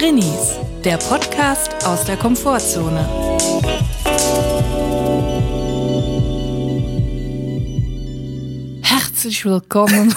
Drinnies, der Podcast aus der Komfortzone. Herzlich willkommen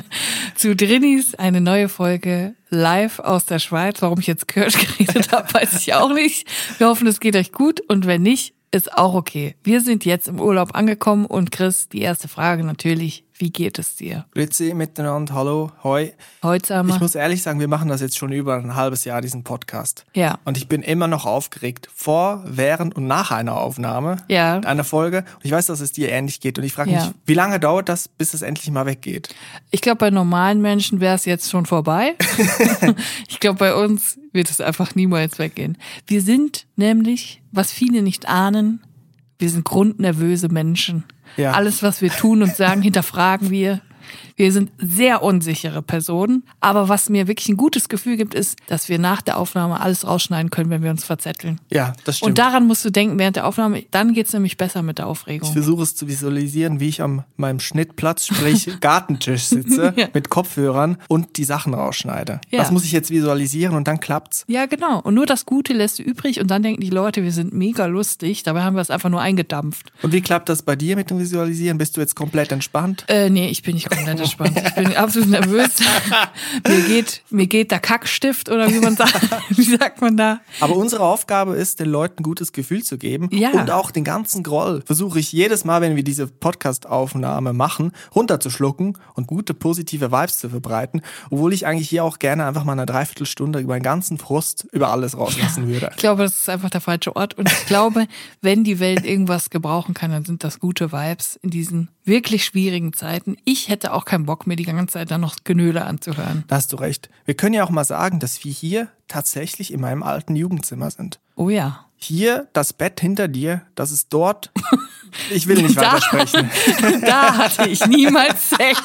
zu Drinnies, eine neue Folge live aus der Schweiz. Warum ich jetzt Kirsch geredet habe, weiß ich auch nicht. Wir hoffen, es geht euch gut und wenn nicht, ist auch okay. Wir sind jetzt im Urlaub angekommen und Chris, die erste Frage natürlich, wie geht es dir? Grüezi miteinander, hallo, hoi. Heute. Ich muss ehrlich sagen, wir machen das jetzt schon über ein halbes Jahr, diesen Podcast. Ja. Und ich bin immer noch aufgeregt, vor, während und nach einer Aufnahme Ja. einer Folge. Und ich weiß, dass es dir ähnlich geht. Und ich frage Ja. mich, wie lange dauert das, bis es endlich mal weggeht? Ich glaube, bei normalen Menschen wäre es jetzt schon vorbei. ich glaube, bei uns wird es einfach niemals weggehen. Wir sind nämlich, was viele nicht ahnen, wir sind grundnervöse Menschen. Ja. Alles, was wir tun und sagen, hinterfragen wir. Wir sind sehr unsichere Personen. Aber was mir wirklich ein gutes Gefühl gibt, ist, dass wir nach der Aufnahme alles rausschneiden können, wenn wir uns verzetteln. Ja, das stimmt. Und daran musst du denken während der Aufnahme. Dann geht's nämlich besser mit der ich Aufregung. versuche es zu visualisieren, wie ich an meinem Schnittplatz, sprich Gartentisch sitze, Ja. mit Kopfhörern und die Sachen rausschneide. Ja. Das muss ich jetzt visualisieren und dann klappt's. Ja, genau. Und nur das Gute lässt du übrig und dann denken die Leute, wir sind mega lustig. Dabei haben wir es einfach nur eingedampft. Und wie klappt das bei dir mit dem Visualisieren? Bist du jetzt komplett entspannt? Äh, nee, ich bin nicht komplett entspannt. Ich bin absolut nervös. mir geht, mir geht der Kackstift oder wie man sagt. Wie sagt man da? Aber unsere Aufgabe ist, den Leuten ein gutes Gefühl zu geben. Ja. Und auch den ganzen Groll versuche ich jedes Mal, wenn wir diese Podcast-Aufnahme machen, runterzuschlucken und gute positive Vibes zu verbreiten. Obwohl ich eigentlich hier auch gerne einfach mal eine Dreiviertelstunde über meinen ganzen Frust über alles rauslassen würde. Ich glaube, das ist einfach der falsche Ort. Und ich glaube, wenn die Welt irgendwas gebrauchen kann, dann sind das gute Vibes in diesen wirklich schwierigen Zeiten. Ich hätte auch keinen Bock, mir die ganze Zeit dann noch Genöle anzuhören. Da hast du recht. Wir können ja auch mal sagen, dass wir hier tatsächlich in meinem alten Jugendzimmer sind. Oh ja. Hier das Bett hinter dir, das ist dort. Ich will nicht Da- weitersprechen. Da hatte ich niemals Sex.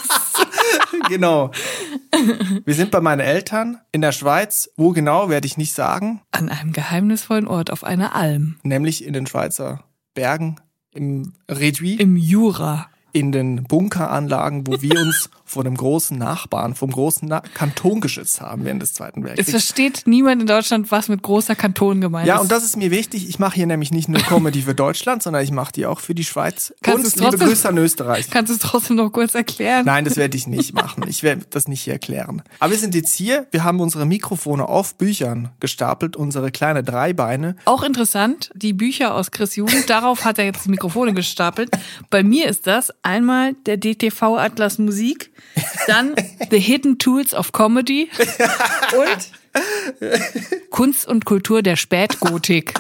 genau. Wir sind bei meinen Eltern in der Schweiz. Wo genau, werde ich nicht sagen. An einem geheimnisvollen Ort auf einer Alm. Nämlich in den Schweizer Bergen, im Réduit, Im Jura. In den Bunkeranlagen, wo wir uns vor dem großen Nachbarn, vom großen Na Kanton geschützt haben während des Zweiten Es Weltkriegs. versteht niemand in Deutschland, was mit großer Kanton gemeint Ja, ist. und das ist mir wichtig. Ich mache hier nämlich nicht nur Comedy für Deutschland, sondern ich mache die auch für die Schweiz. Kannst und liebe trotzdem- Grüße an Österreich. Kannst du es trotzdem noch kurz erklären? Nein, das werde ich nicht machen. Ich werde das nicht hier erklären. Aber wir sind jetzt hier. Wir haben unsere Mikrofone auf Büchern gestapelt, unsere kleine Dreibeine. Auch interessant, die Bücher aus Chris Jugend, darauf hat er jetzt die Mikrofone gestapelt. Bei mir ist das einmal der DTV Atlas Musik, dann The Hidden Tools of Comedy und Kunst und Kultur der Spätgotik.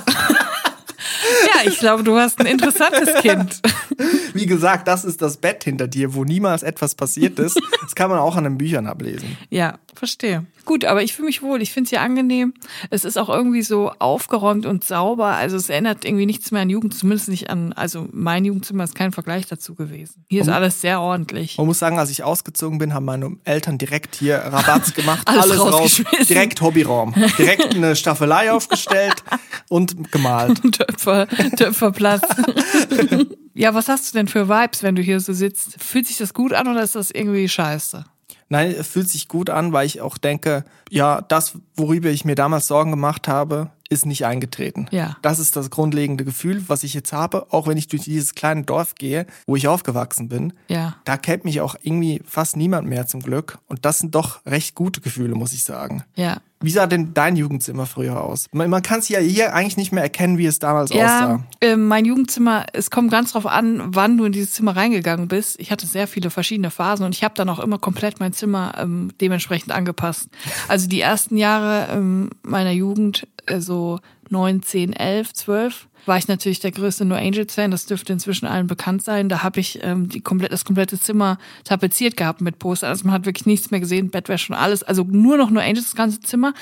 Ja, ich glaube, du hast ein interessantes Kind. Wie gesagt, das ist das Bett hinter dir, wo niemals etwas passiert ist. Das kann man auch an den Büchern ablesen. Ja, verstehe. Gut, aber ich fühle mich wohl. Ich finde es hier angenehm. Es ist auch irgendwie so aufgeräumt und sauber. Also es erinnert irgendwie nichts mehr an Jugend, zumindest nicht an, also mein Jugendzimmer ist kein Vergleich dazu gewesen. Hier ist alles sehr ordentlich. Man muss sagen, als ich ausgezogen bin, haben meine Eltern direkt hier Rabatz gemacht. Alles raus. rausgeschmissen. Direkt Hobbyraum. Direkt eine Staffelei aufgestellt und gemalt. Töpfer, Töpferplatz. ja, was hast du denn für Vibes, wenn du hier so sitzt? Fühlt sich das gut an oder ist das irgendwie scheiße? Nein, es fühlt sich gut an, weil ich auch denke, ja, das, worüber ich mir damals Sorgen gemacht habe, ist nicht eingetreten. Ja. Das ist das grundlegende Gefühl, was ich jetzt habe, auch wenn ich durch dieses kleine Dorf gehe, wo ich aufgewachsen bin. Ja. Da kennt mich auch irgendwie fast niemand mehr zum Glück. Und das sind doch recht gute Gefühle, muss ich sagen. Ja. Wie sah denn dein Jugendzimmer früher aus? Man, man kann es ja hier eigentlich nicht mehr erkennen, wie es damals Ja, aussah. äh, mein Jugendzimmer, es kommt ganz drauf an, wann du in dieses Zimmer reingegangen bist. Ich hatte sehr viele verschiedene Phasen und ich habe dann auch immer komplett mein Zimmer ähm, dementsprechend angepasst. Also die ersten Jahre ähm, meiner Jugend, so neun, zehn, elf, zwölf, war ich natürlich der größte No Angels Fan. Das dürfte inzwischen allen bekannt sein. Da habe ich ähm, die komplett, das komplette Zimmer tapeziert gehabt mit Poster. Also man hat wirklich nichts mehr gesehen, Bettwäsche und alles. Also nur noch No Angels das ganze Zimmer.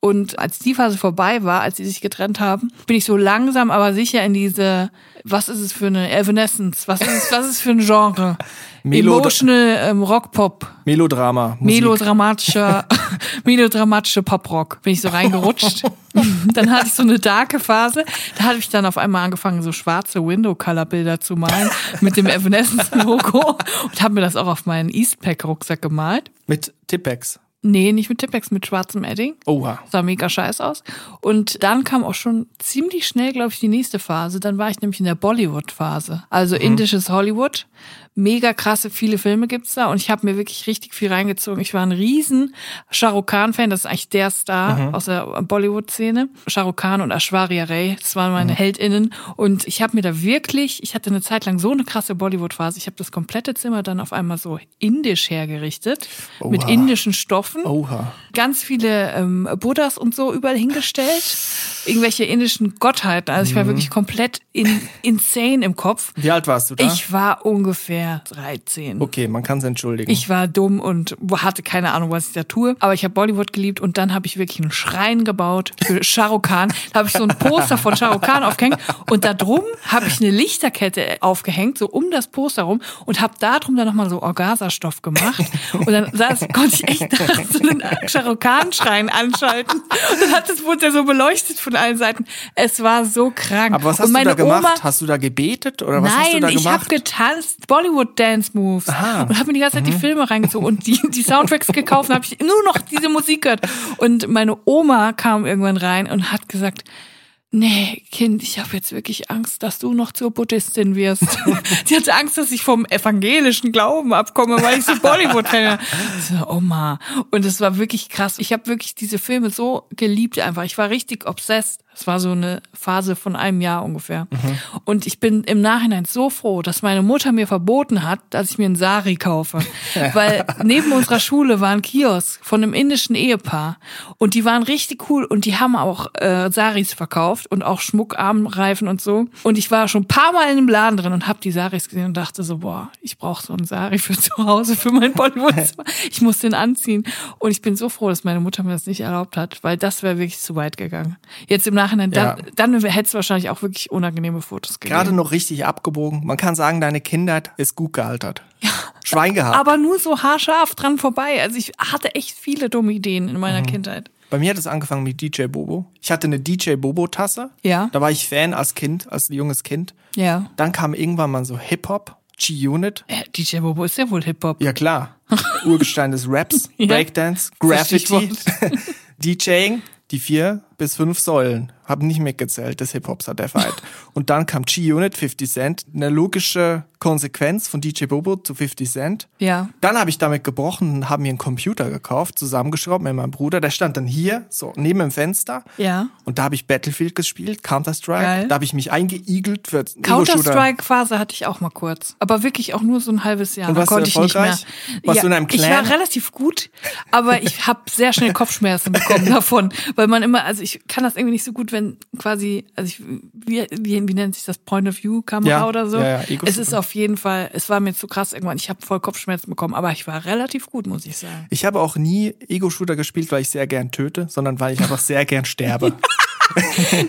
Und als die Phase vorbei war, als sie sich getrennt haben, bin ich so langsam, aber sicher in diese, was ist es für eine Evanescence? Was ist es, was ist es für ein Genre? Melod- Emotional ähm, Rockpop. Melodrama. Musik. Melodramatischer, melodramatische Poprock. Bin ich so reingerutscht. dann hatte ich so eine darke Phase. Da hatte ich dann auf einmal angefangen, so schwarze Window-Color-Bilder zu malen mit dem Evanescence-Logo und habe mir das auch auf meinen Eastpack-Rucksack gemalt. Mit Tippex. Nee, nicht mit Tippex, mit schwarzem Edding. Oha. sah mega scheiß aus. Und dann kam auch schon ziemlich schnell, glaube ich, die nächste Phase. Dann war ich nämlich in der Bollywood-Phase. Also indisches Hollywood. Mega krasse, viele Filme gibt's da und ich habe mir wirklich richtig viel reingezogen. Ich war ein riesen Shah Rukh Khan-Fan, das ist eigentlich der Star aus der Bollywood-Szene. Shah Rukh Khan und Ashwarya Ray, das waren meine HeldInnen. Und ich habe mir da wirklich, ich hatte eine Zeit lang so eine krasse Bollywood-Phase. Ich habe das komplette Zimmer dann auf einmal so indisch hergerichtet, mit Oha. indischen Stoffen Oha. ganz viele ähm, Buddhas und so überall hingestellt. Irgendwelche indischen Gottheiten. Also ich war wirklich komplett in, insane im Kopf. Wie alt warst du da? Ich war ungefähr 13. okay, man kann es entschuldigen. Ich war dumm und hatte keine Ahnung, was ich da tue. Aber ich habe Bollywood geliebt und dann habe ich wirklich einen Schrein gebaut für Shah Rukh Khan. Da habe ich so ein Poster von Shah Rukh Khan aufgehängt und da drum habe ich eine Lichterkette aufgehängt, so um das Poster rum und habe da drum dann nochmal so Orgasastoff gemacht. Und dann saß, konnte ich echt da so einen Shah Rukh Khan Schrein anschalten. Und dann hat das wurde der so beleuchtet von allen Seiten. Es war so krank. Aber was hast du da gemacht? Oma, hast du da gebetet oder was hast du Nein, da ich habe gemacht? getanzt, Bollywood Dance Moves Aha. und habe mir die ganze Zeit Mhm. die Filme reingezogen und die, die Soundtracks gekauft und habe ich nur noch diese Musik gehört. Und meine Oma kam irgendwann rein und hat gesagt, Nee, Kind, ich habe jetzt wirklich Angst, dass du noch zur Buddhistin wirst. Sie hatte Angst, dass ich vom evangelischen Glauben abkomme, weil ich so Bollywood kenne. So, Oma. Und es war wirklich krass. Ich habe wirklich diese Filme so geliebt einfach. Ich war richtig obsessed. Es war so eine Phase von einem Jahr ungefähr. Und ich bin im Nachhinein so froh, dass meine Mutter mir verboten hat, dass ich mir einen Sari kaufe. Weil neben unserer Schule war ein Kiosk von einem indischen Ehepaar. Und die waren richtig cool und die haben auch äh, Saris verkauft und auch Schmuckarmreifen und so. Und ich war schon ein paar Mal in dem Laden drin und habe die Saris gesehen und dachte so, boah, ich brauche so einen Sari für zu Hause, für mein Bollywood. Ich muss den anziehen. Und ich bin so froh, dass meine Mutter mir das nicht erlaubt hat, weil das wäre wirklich zu weit gegangen. Jetzt im Nachhinein, dann, Ja. dann hätte es wahrscheinlich auch wirklich unangenehme Fotos gegeben. Gerade noch richtig abgebogen. Man kann sagen, deine Kindheit ist gut gealtert. Schwein gehabt. Aber nur so haarscharf dran vorbei. Also ich hatte echt viele dumme Ideen in Mhm. meiner Kindheit. Bei mir hat es angefangen mit DJ Bobo. Ich hatte eine DJ Bobo Tasse. Ja. Da war ich Fan als Kind, als junges Kind. Ja. Dann kam irgendwann mal so Hip-Hop, G-Unit. Äh, DJ Bobo ist ja wohl Hip-Hop. Ja klar. Urgestein des Raps, Ja. Breakdance, Graffiti. DJing, die vier bis fünf Säulen. Hab nicht mitgezählt des Hip-Hops hat der Fight. Und dann kam G-Unit, 50 Cent. Eine logische Konsequenz von DJ Bobo zu 50 Cent. Ja. Dann habe ich damit gebrochen und habe mir einen Computer gekauft, zusammengeschraubt mit meinem Bruder. Der stand dann hier, so neben dem Fenster. Ja. Und da habe ich Battlefield gespielt, Counter-Strike. Da habe ich mich eingeigelt für. Counter-Strike-Phase hatte ich auch mal kurz. Aber wirklich auch nur so ein halbes Jahr. Und Da warst du konnte ich nicht mehr. erfolgreich? Warst du in einem Ich Clan? war relativ gut, aber ich habe sehr schnell Kopfschmerzen bekommen davon. Weil man immer, also ich kann das irgendwie nicht so gut, wenn quasi, also ich, wie, wie, wie nennt sich das, Point-of-View-Kamera Ja, oder so? ja, ja, es ist auf jeden Fall, es war mir zu krass irgendwann. Ich habe voll Kopfschmerzen bekommen, aber ich war relativ gut, muss ich sagen. Ich habe auch nie Ego-Shooter gespielt, weil ich sehr gern töte, sondern weil ich einfach sehr gern sterbe.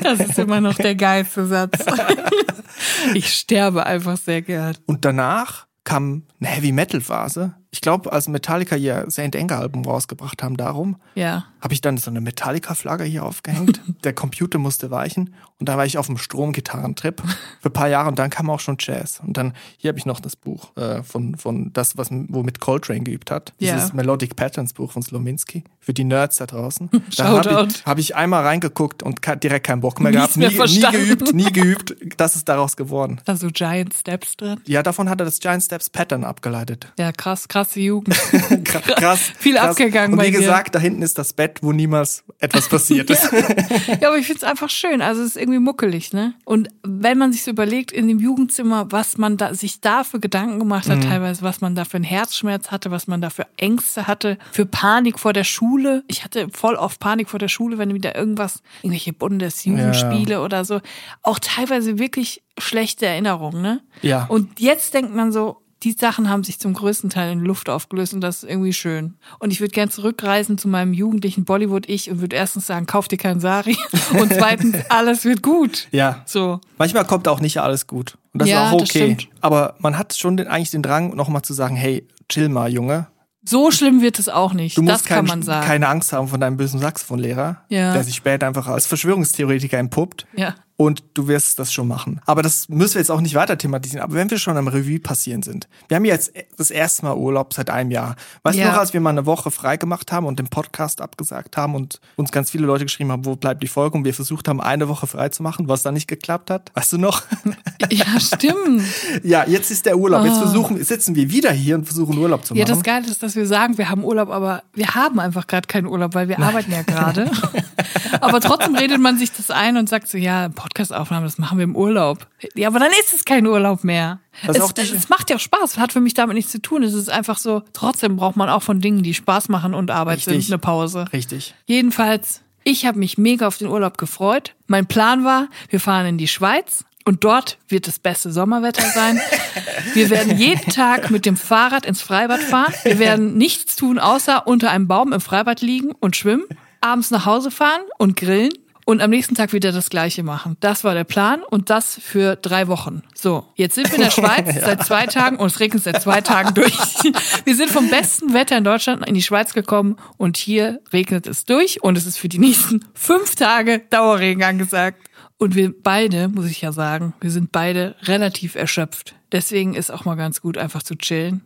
Das ist immer noch der geilste Satz. Ich sterbe einfach sehr gern. Und danach kam eine Heavy-Metal-Phase. Ich glaube, als Metallica ihr Saint Anger-Album rausgebracht haben, darum Ja. Habe ich dann so eine Metallica-Flagge hier aufgehängt. Der Computer musste weichen und da war ich auf dem Stromgitarrentrip für ein paar Jahre und dann kam auch schon Jazz. Und dann, hier habe ich noch das Buch äh, von, von das, was womit Coltrane geübt hat. Ja. Dieses Melodic Patterns Buch von Slominski. Für die Nerds da draußen. Da habe ich, hab ich einmal reingeguckt und direkt keinen Bock mehr Nichts gehabt. mehr nie, nie verstanden. geübt, nie geübt. Das ist daraus geworden. Da so Giant Steps drin. Ja, davon hat er das Giant Steps Pattern abgeleitet. Ja, krass, krasse Jugend. Krass. Viel krass. abgegangen Und wie dir. gesagt, da hinten ist das Bett, wo niemals etwas passiert ist. Ja, aber ich find's einfach schön. Also es ist irgendwie muckelig, ne? Und wenn man sich so überlegt in dem Jugendzimmer, was man da sich da für Gedanken gemacht Mhm. hat, teilweise, was man da für einen Herzschmerz hatte, was man da für Ängste hatte, für Panik vor der Schule. Ich hatte voll oft Panik vor der Schule, wenn wieder irgendwas, irgendwelche Bundesjugendspiele oder so. Auch teilweise wirklich schlechte Erinnerungen, ne? Ja. Und jetzt denkt man so, die Sachen haben sich zum größten Teil in Luft aufgelöst und das ist irgendwie schön. Und ich würde gern zurückreisen zu meinem jugendlichen Bollywood-Ich und würde erstens sagen, kauf dir keinen Sari und zweitens, alles wird gut. Ja. So. Manchmal kommt auch nicht alles gut. Und das Ja, ist auch das okay. stimmt. Aber man hat schon den, eigentlich den Drang, nochmal zu sagen, hey, chill mal, Junge. So schlimm wird es auch nicht. Du musst das kann kein, man sagen. keine Angst haben von deinem bösen Saxophonlehrer, Ja. der sich später einfach als Verschwörungstheoretiker entpuppt. ja. Und du wirst das schon machen. Aber das müssen wir jetzt auch nicht weiter thematisieren. Aber wenn wir schon am Revue passieren sind, wir haben jetzt das erste Mal Urlaub seit einem Jahr. Weißt Ja. du noch, als wir mal eine Woche frei gemacht haben und den Podcast abgesagt haben und uns ganz viele Leute geschrieben haben, wo bleibt die Folge und wir versucht haben, eine Woche frei zu machen, was dann nicht geklappt hat? Weißt du noch? Ja, stimmt. ja, jetzt ist der Urlaub. Jetzt versuchen, sitzen wir wieder hier und versuchen Urlaub zu Ah. Ja, machen. das Geile ist, dass wir sagen, wir haben Urlaub, aber wir haben einfach gerade keinen Urlaub, weil wir arbeiten ja gerade. aber trotzdem redet man sich das ein und sagt so, ja, Podcastaufnahme, das machen wir im Urlaub. Ja, aber dann ist es kein Urlaub mehr. Das Es, die- es macht ja auch Spaß, hat für mich damit nichts zu tun. Es ist einfach so, trotzdem braucht man auch von Dingen, die Spaß machen und Arbeit Richtig. sind, eine Pause. Richtig. Jedenfalls, ich habe mich mega auf den Urlaub gefreut. Mein Plan war, wir fahren in die Schweiz und dort wird das beste Sommerwetter sein. Wir werden jeden Tag mit dem Fahrrad ins Freibad fahren. Wir werden nichts tun, außer unter einem Baum im Freibad liegen und schwimmen, abends nach Hause fahren und grillen und am nächsten Tag wieder das Gleiche machen. Das war der Plan und das für drei Wochen. So, jetzt sind wir in der Schweiz seit zwei Tagen und es regnet seit zwei Tagen durch. Wir sind vom besten Wetter in Deutschland in die Schweiz gekommen und hier regnet es durch und es ist für die nächsten fünf Tage Dauerregen angesagt. Und wir beide, muss ich ja sagen, wir sind beide relativ erschöpft. Deswegen ist auch mal ganz gut, einfach zu chillen.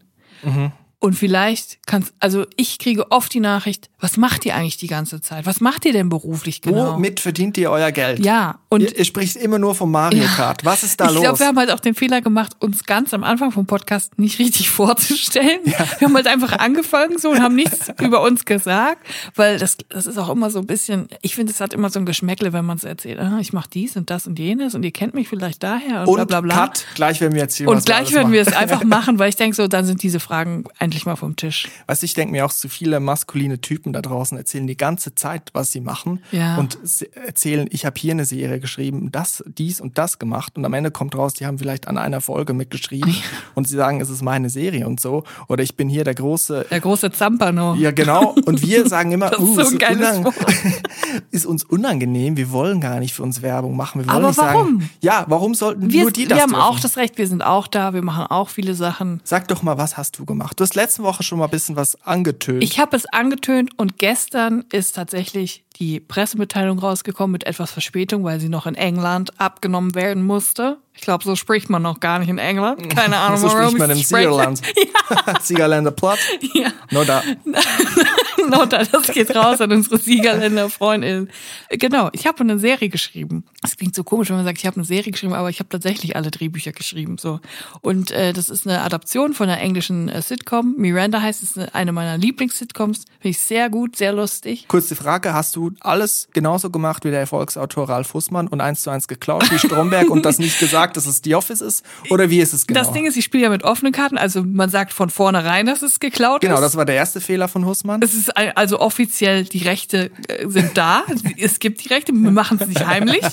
Und vielleicht kannst, also ich kriege oft die Nachricht, was macht ihr eigentlich die ganze Zeit? Was macht ihr denn beruflich genau? Womit verdient ihr euer Geld? Ja, und ihr, ihr spricht immer nur vom Mario Kart. Was ist da ich los? glaube, wir haben halt auch den Fehler gemacht, uns ganz am Anfang vom Podcast nicht richtig vorzustellen. Wir haben halt einfach angefangen so und haben nichts über uns gesagt, weil das, das ist auch immer so ein bisschen, ich finde, es hat immer so ein Geschmäckle, wenn man es erzählt, ah, ich mache dies und das und jenes und ihr kennt mich vielleicht daher und, und bla bla bla. Cut, gleich werden wir erzählen, Und was gleich werden wir es einfach machen, weil ich denke so, dann sind diese Fragen endlich mal vom Tisch. Weißt du, ich denke mir auch, zu viele maskuline Typen da draußen erzählen die ganze Zeit, was sie machen Ja. und erzählen, ich habe hier eine Serie geschrieben, das, dies und das gemacht und am Ende kommt raus, die haben vielleicht an einer Folge mitgeschrieben und sie sagen, es ist meine Serie und so oder ich bin hier der große Der große Zampano. ja, genau. Und wir sagen immer, Das ist uh, so ist, unang- ist uns unangenehm. Wir wollen gar nicht für uns Werbung machen. Wir wollen Aber nicht warum? sagen, ja, warum sollten Wir, nur die das wir haben dürfen? auch das Recht, wir sind auch da, wir machen auch viele Sachen. Sag doch mal, was hast du gemacht? Du hast letzte Woche schon mal ein bisschen was angetönt. Ich habe es angetönt und gestern ist tatsächlich die Pressemitteilung rausgekommen mit etwas Verspätung, weil sie noch in England abgenommen werden musste. Ich glaube, so spricht man noch gar nicht in England. Keine Ahnung, so warum spricht man im. Siegerland. Siegerländer Platz. Ja, Nur da. Nota, das geht raus an unsere Siegerländer Freundin. Genau, ich habe eine Serie geschrieben. Es klingt so komisch, wenn man sagt, ich habe eine Serie geschrieben, aber ich habe tatsächlich alle Drehbücher geschrieben. So und äh, das ist eine Adaption von einer englischen äh, Sitcom. Miranda heißt es, eine meiner Lieblings-Sitcoms. Finde ich sehr gut, sehr lustig. Kurze Frage, hast du alles genauso gemacht wie der Erfolgsautor Ralf Fußmann und eins zu eins geklaut wie Stromberg und das nicht gesagt, dass es The Office ist? Oder wie ist es genau? Das Ding ist, ich spiele ja mit offenen Karten, also man sagt von vornherein, dass es geklaut genau, ist. das war der erste Fehler von Hussmann. Es ist also offiziell, die Rechte äh, sind da. Es gibt die Rechte, wir machen es nicht heimlich.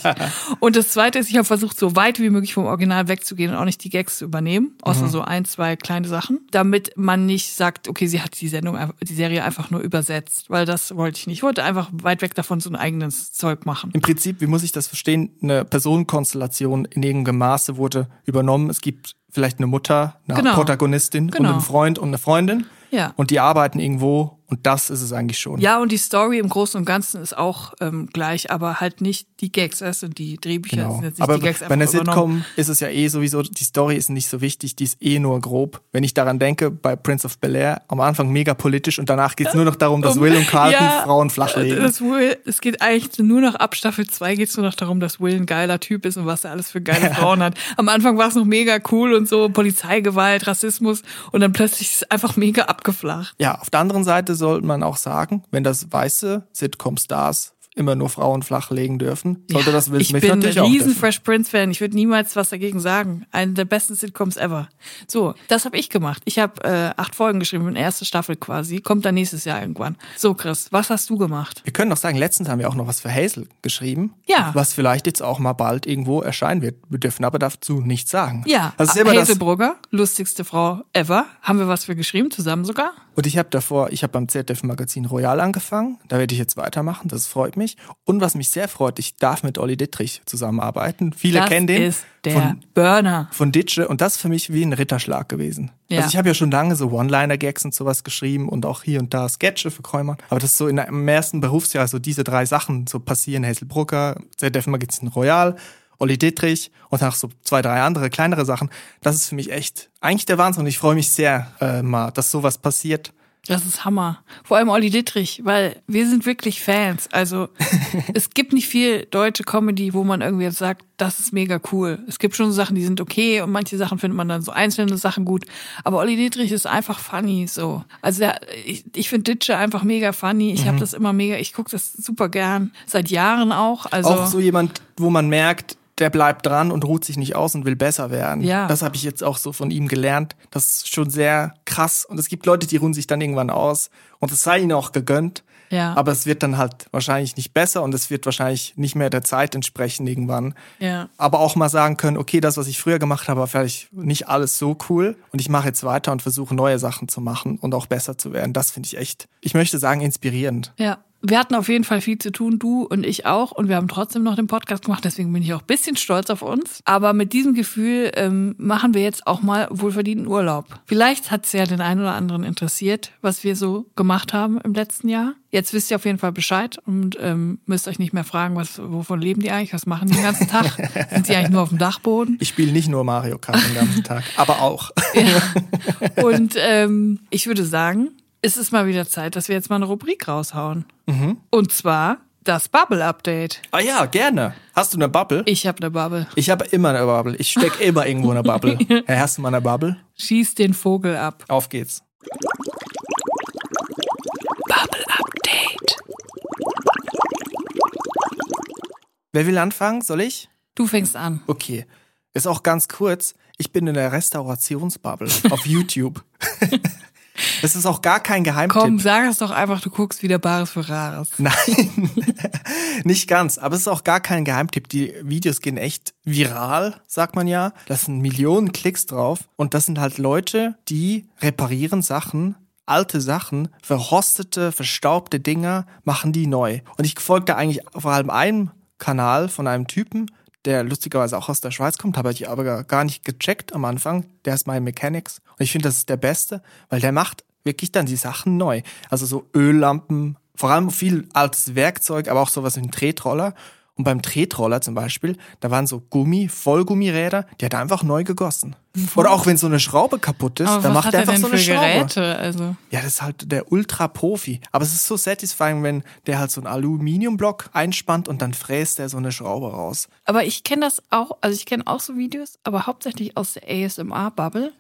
Und das Zweite ist, ich habe versucht, so weit wie möglich vom Original wegzugehen und auch nicht die Gags zu übernehmen, außer so ein, zwei kleine Sachen, damit man nicht sagt, okay, sie hat die Sendung, die Serie einfach nur übersetzt, weil das wollte ich nicht. Ich wollte einfach weit weg davon so ein eigenes Zeug machen. Im Prinzip, wie muss ich das verstehen? Eine Personenkonstellation in irgendeinem Maße wurde übernommen. Es gibt vielleicht eine Mutter, eine Genau. Protagonistin und Genau. einen Freund und eine Freundin. Ja. Und die arbeiten irgendwo und das ist es eigentlich schon. Ja, und die Story im Großen und Ganzen ist auch ähm, gleich, aber halt nicht die Gags. Du? Die Drehbücher Genau. sind jetzt nicht Aber die Gags bei einer. Sitcom ist es ja eh sowieso, die Story ist nicht so wichtig, die ist eh nur grob. Wenn ich daran denke, bei Prince of Bel-Air, am Anfang mega politisch und danach geht's nur noch darum, dass Will und Carlton Ja, Frauen flachlegen. Das Will, es geht eigentlich nur noch ab Staffel 2 geht es nur noch darum, dass Will ein geiler Typ ist und was er alles für geile Frauen hat. Am Anfang war es noch mega cool und so, Polizeigewalt, Rassismus und dann plötzlich ist es einfach mega abgeflacht. Ja, auf der anderen Seite sollte man auch sagen, wenn das weiße Sitcom-Stars immer nur Frauen flachlegen dürfen, sollte das Will ich Smith bin ein natürlich auch riesen dürfen. Fresh Prince Fan. Ich würde niemals was dagegen sagen. Eine der besten Sitcoms ever. So, das habe ich gemacht. Ich habe äh, acht Folgen geschrieben, eine erste Staffel quasi. Kommt dann nächstes Jahr irgendwann. So, Chris, was hast du gemacht? Wir können doch sagen, letztens haben wir auch noch was für Hazel geschrieben. Ja. Was vielleicht jetzt auch mal bald irgendwo erscheinen wird. Wir dürfen aber dazu nichts sagen. Ja, Das ist immer das, Hazelbrugger, lustigste Frau ever. Haben wir was für geschrieben, zusammen sogar? und ich habe davor, ich habe beim ZDF-Magazin Royal angefangen. Da werde ich jetzt weitermachen. Das freut mich. Und was mich sehr freut, ich darf mit Olli Dittrich zusammenarbeiten. Viele das kennen den. ist der Von, Burner. von Ditsche und das ist für mich wie ein Ritterschlag gewesen. Ja. Also ich habe ja schon lange so One-Liner-Gags und sowas geschrieben und auch hier und da Sketche für Kräumer. Aber das ist so in im ersten Berufsjahr so diese drei Sachen so passieren. Hazelbrucker, ZDF Magazin Royal Olli Dittrich und auch so zwei, drei andere kleinere Sachen. Das ist für mich echt eigentlich der Wahnsinn. Und ich freue mich sehr äh, mal, dass sowas passiert. Das ist Hammer. Vor allem Olli Dittrich, weil wir sind wirklich Fans. Also es gibt nicht viel deutsche Comedy, wo man irgendwie jetzt sagt, das ist mega cool. Es gibt schon Sachen, die sind okay und manche Sachen findet man dann so einzelne Sachen gut. Aber Olli Dittrich ist einfach funny so. Also der, ich, ich finde Ditsche einfach mega funny. Ich mhm. habe das immer mega, ich gucke das super gern. Seit Jahren auch. Also auch so jemand, wo man merkt, der bleibt dran und ruht sich nicht aus und will besser werden. Ja. Das habe ich jetzt auch so von ihm gelernt. Das ist schon sehr krass. Und es gibt Leute, die ruhen sich dann irgendwann aus. Und es sei ihnen auch gegönnt. Ja. Aber es wird dann halt wahrscheinlich nicht besser und es wird wahrscheinlich nicht mehr der Zeit entsprechen irgendwann. Ja. Aber auch mal sagen können, okay, das, was ich früher gemacht habe, war vielleicht nicht alles so cool und ich mache jetzt weiter und versuche neue Sachen zu machen und auch besser zu werden. Das finde ich echt, ich möchte sagen, inspirierend. Ja wir hatten auf jeden Fall viel zu tun, du und ich auch. Und wir haben trotzdem noch den Podcast gemacht. Deswegen bin ich auch ein bisschen stolz auf uns. Aber mit diesem Gefühl ähm, machen wir jetzt auch mal wohlverdienten Urlaub. Vielleicht hat es ja den einen oder anderen interessiert, was wir so gemacht haben im letzten Jahr. Jetzt wisst ihr auf jeden Fall Bescheid und ähm, müsst euch nicht mehr fragen, was, wovon leben die eigentlich, was machen die den ganzen Tag? Sind die eigentlich nur auf dem Dachboden? Ich spiele nicht nur Mario Kart den ganzen Tag, aber auch. Ja. Und ähm, ich würde sagen, es ist mal wieder Zeit, dass wir jetzt mal eine Rubrik raushauen. Mhm. Und zwar das Bubble-Update. Ah ja, gerne. Hast du eine Bubble? Ich habe eine Bubble. Ich habe immer eine Bubble. Ich stecke immer irgendwo eine Bubble. Hey, hast du mal eine Bubble? Schieß den Vogel ab. Auf geht's. Bubble-Update. Wer will anfangen? Soll ich? Du fängst an. Okay. Ist auch ganz kurz. Ich bin in der Restaurationsbubble auf YouTube. Das ist auch gar kein Geheimtipp. Komm, sag es doch einfach, du guckst wieder Bares für Rares. Nein, nicht ganz. Aber es ist auch gar kein Geheimtipp. Die Videos gehen echt viral, sagt man ja. Da sind Millionen Klicks drauf. Und das sind halt Leute, die reparieren Sachen, alte Sachen, verrostete, verstaubte Dinger, machen die neu. Und ich folge da eigentlich vor allem einem Kanal von einem Typen, der lustigerweise auch aus der Schweiz kommt, habe ich aber gar nicht gecheckt am Anfang. Der ist My Mechanics. Und ich finde, das ist der Beste, weil der macht wirklich dann die Sachen neu. Also so Öllampen, vor allem viel altes Werkzeug, aber auch sowas wie ein Tretroller. Und beim Tretroller zum Beispiel, da waren so Gummi, Vollgummiräder, die hat er einfach neu gegossen. Oder auch wenn so eine Schraube kaputt ist, dann macht er einfach so eine Schraube. Geräte, also? Ja, das ist halt der Ultra-Profi. Aber es ist so satisfying, wenn der halt so einen Aluminiumblock einspannt und dann fräst er so eine Schraube raus. Aber ich kenne das auch, also ich kenne auch so Videos, aber hauptsächlich aus der ASMR-Bubble.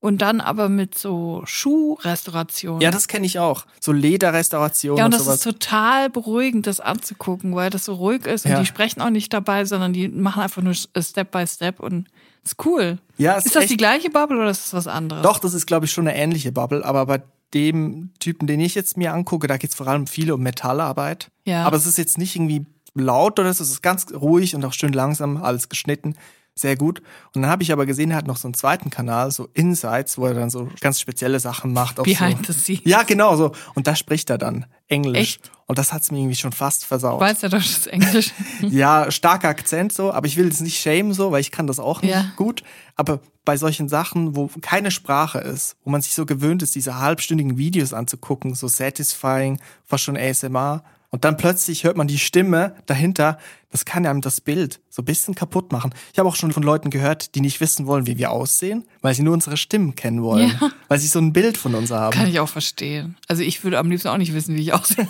Und dann aber mit so Schuhrestauration. Ja, das kenne ich auch. So Lederrestauration. Ja, und, und das sowas. ist total beruhigend, das anzugucken, weil das so ruhig ist und Ja. die sprechen auch nicht dabei, sondern die machen einfach nur Step by Step und ist cool. Ja, ist ist das die gleiche Bubble oder ist das was anderes? Doch, das ist, glaube ich, schon eine ähnliche Bubble. Aber bei dem Typen, den ich jetzt mir angucke, da geht es vor allem viel um Metallarbeit. Ja. Aber es ist jetzt nicht irgendwie laut oder so. Es ist ganz ruhig und auch schön langsam, alles geschnitten. Sehr gut. Und dann habe ich aber gesehen, er hat noch so einen zweiten Kanal, so Insights, wo er dann so ganz spezielle Sachen macht. Behind so. the scenes. Ja, genau so. Und da spricht er dann Englisch. Echt? Und das hat's mir irgendwie schon fast versaut. Weiß ja deutsches Englisch. Ja, starker Akzent so, aber ich will jetzt nicht shamen so, weil ich kann das auch nicht Ja. gut. Aber bei solchen Sachen, wo keine Sprache ist, wo man sich so gewöhnt ist, diese halbstündigen Videos anzugucken, so satisfying, fast schon ASMR, und dann plötzlich hört man die Stimme dahinter, das kann einem das Bild so ein bisschen kaputt machen. Ich habe auch schon von Leuten gehört, die nicht wissen wollen, wie wir aussehen, weil sie nur unsere Stimmen kennen wollen, Ja. weil sie so ein Bild von uns haben. Kann ich auch verstehen. Also ich würde am liebsten auch nicht wissen, wie ich aussehe.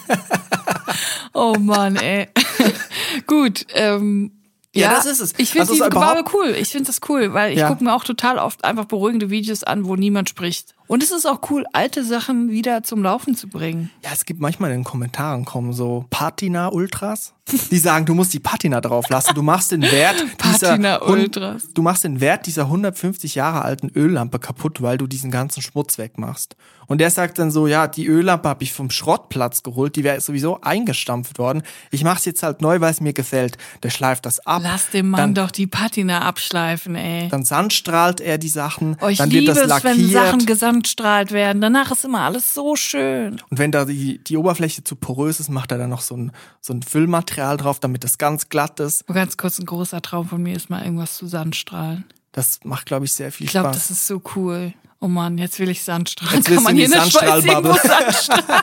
oh Mann, ey. Gut, ähm, Ja, ja, das ist es. Ich finde Also überhaupt- Gebaue cool. Ich finde das cool, weil ich Ja. gucke mir auch total oft einfach beruhigende Videos an, wo niemand spricht. Und es ist auch cool, alte Sachen wieder zum Laufen zu bringen. Ja, es gibt manchmal in den Kommentaren kommen so Patina-Ultras, die sagen, du musst die Patina drauf lassen. Du machst den Wert dieser. Hun- Du machst den Wert dieser 150 Jahre alten Öllampe kaputt, weil du diesen ganzen Schmutz wegmachst. Und der sagt dann so, ja, die Öllampe habe ich vom Schrottplatz geholt, die wäre sowieso eingestampft worden. Ich mach's jetzt halt neu, weil es mir gefällt. Der schleift das ab. Lass dem Mann dann, doch die Patina abschleifen, ey. dann sandstrahlt er die Sachen, Oh, ich dann wird das es, lackiert. wenn Sachen gesandstrahlt werden. Danach ist immer alles so schön. Und wenn da die, die Oberfläche zu porös ist, macht er dann noch so ein, so ein Füllmaterial drauf, damit das ganz glatt ist. Nur ganz kurz, ein großer Traum von mir ist mal irgendwas zu Sandstrahlen. Das macht, glaube ich, sehr viel Ich glaube, Spaß. das ist so cool. Oh Mann, jetzt will ich Sandstrahlen. Jetzt Kann man hier Sandstrahlbubble. Sandstrahl?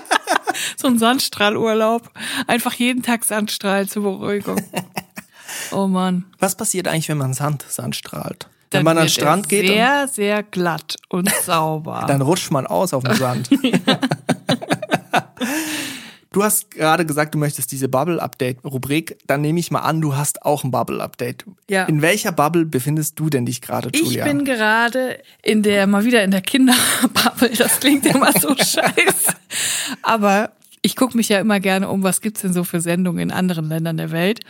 so ein Sandstrahlurlaub. Einfach jeden Tag Sandstrahl zur Beruhigung. Oh Mann. Was passiert eigentlich, wenn man Sand, Sand strahlt? Wenn man an den Strand geht, Sehr, sehr glatt und sauber. dann rutscht man aus auf dem Sand. Du hast gerade gesagt, du möchtest diese Bubble-Update-Rubrik. Dann nehme ich mal an, du hast auch ein Bubble-Update. Ja. In welcher Bubble befindest du denn dich gerade, Ich Julia? bin gerade in der, mal wieder in der Kinderbubble. Das klingt immer so scheiße. Aber ich gucke mich ja immer gerne um, was gibt's denn so für Sendungen in anderen Ländern der Welt.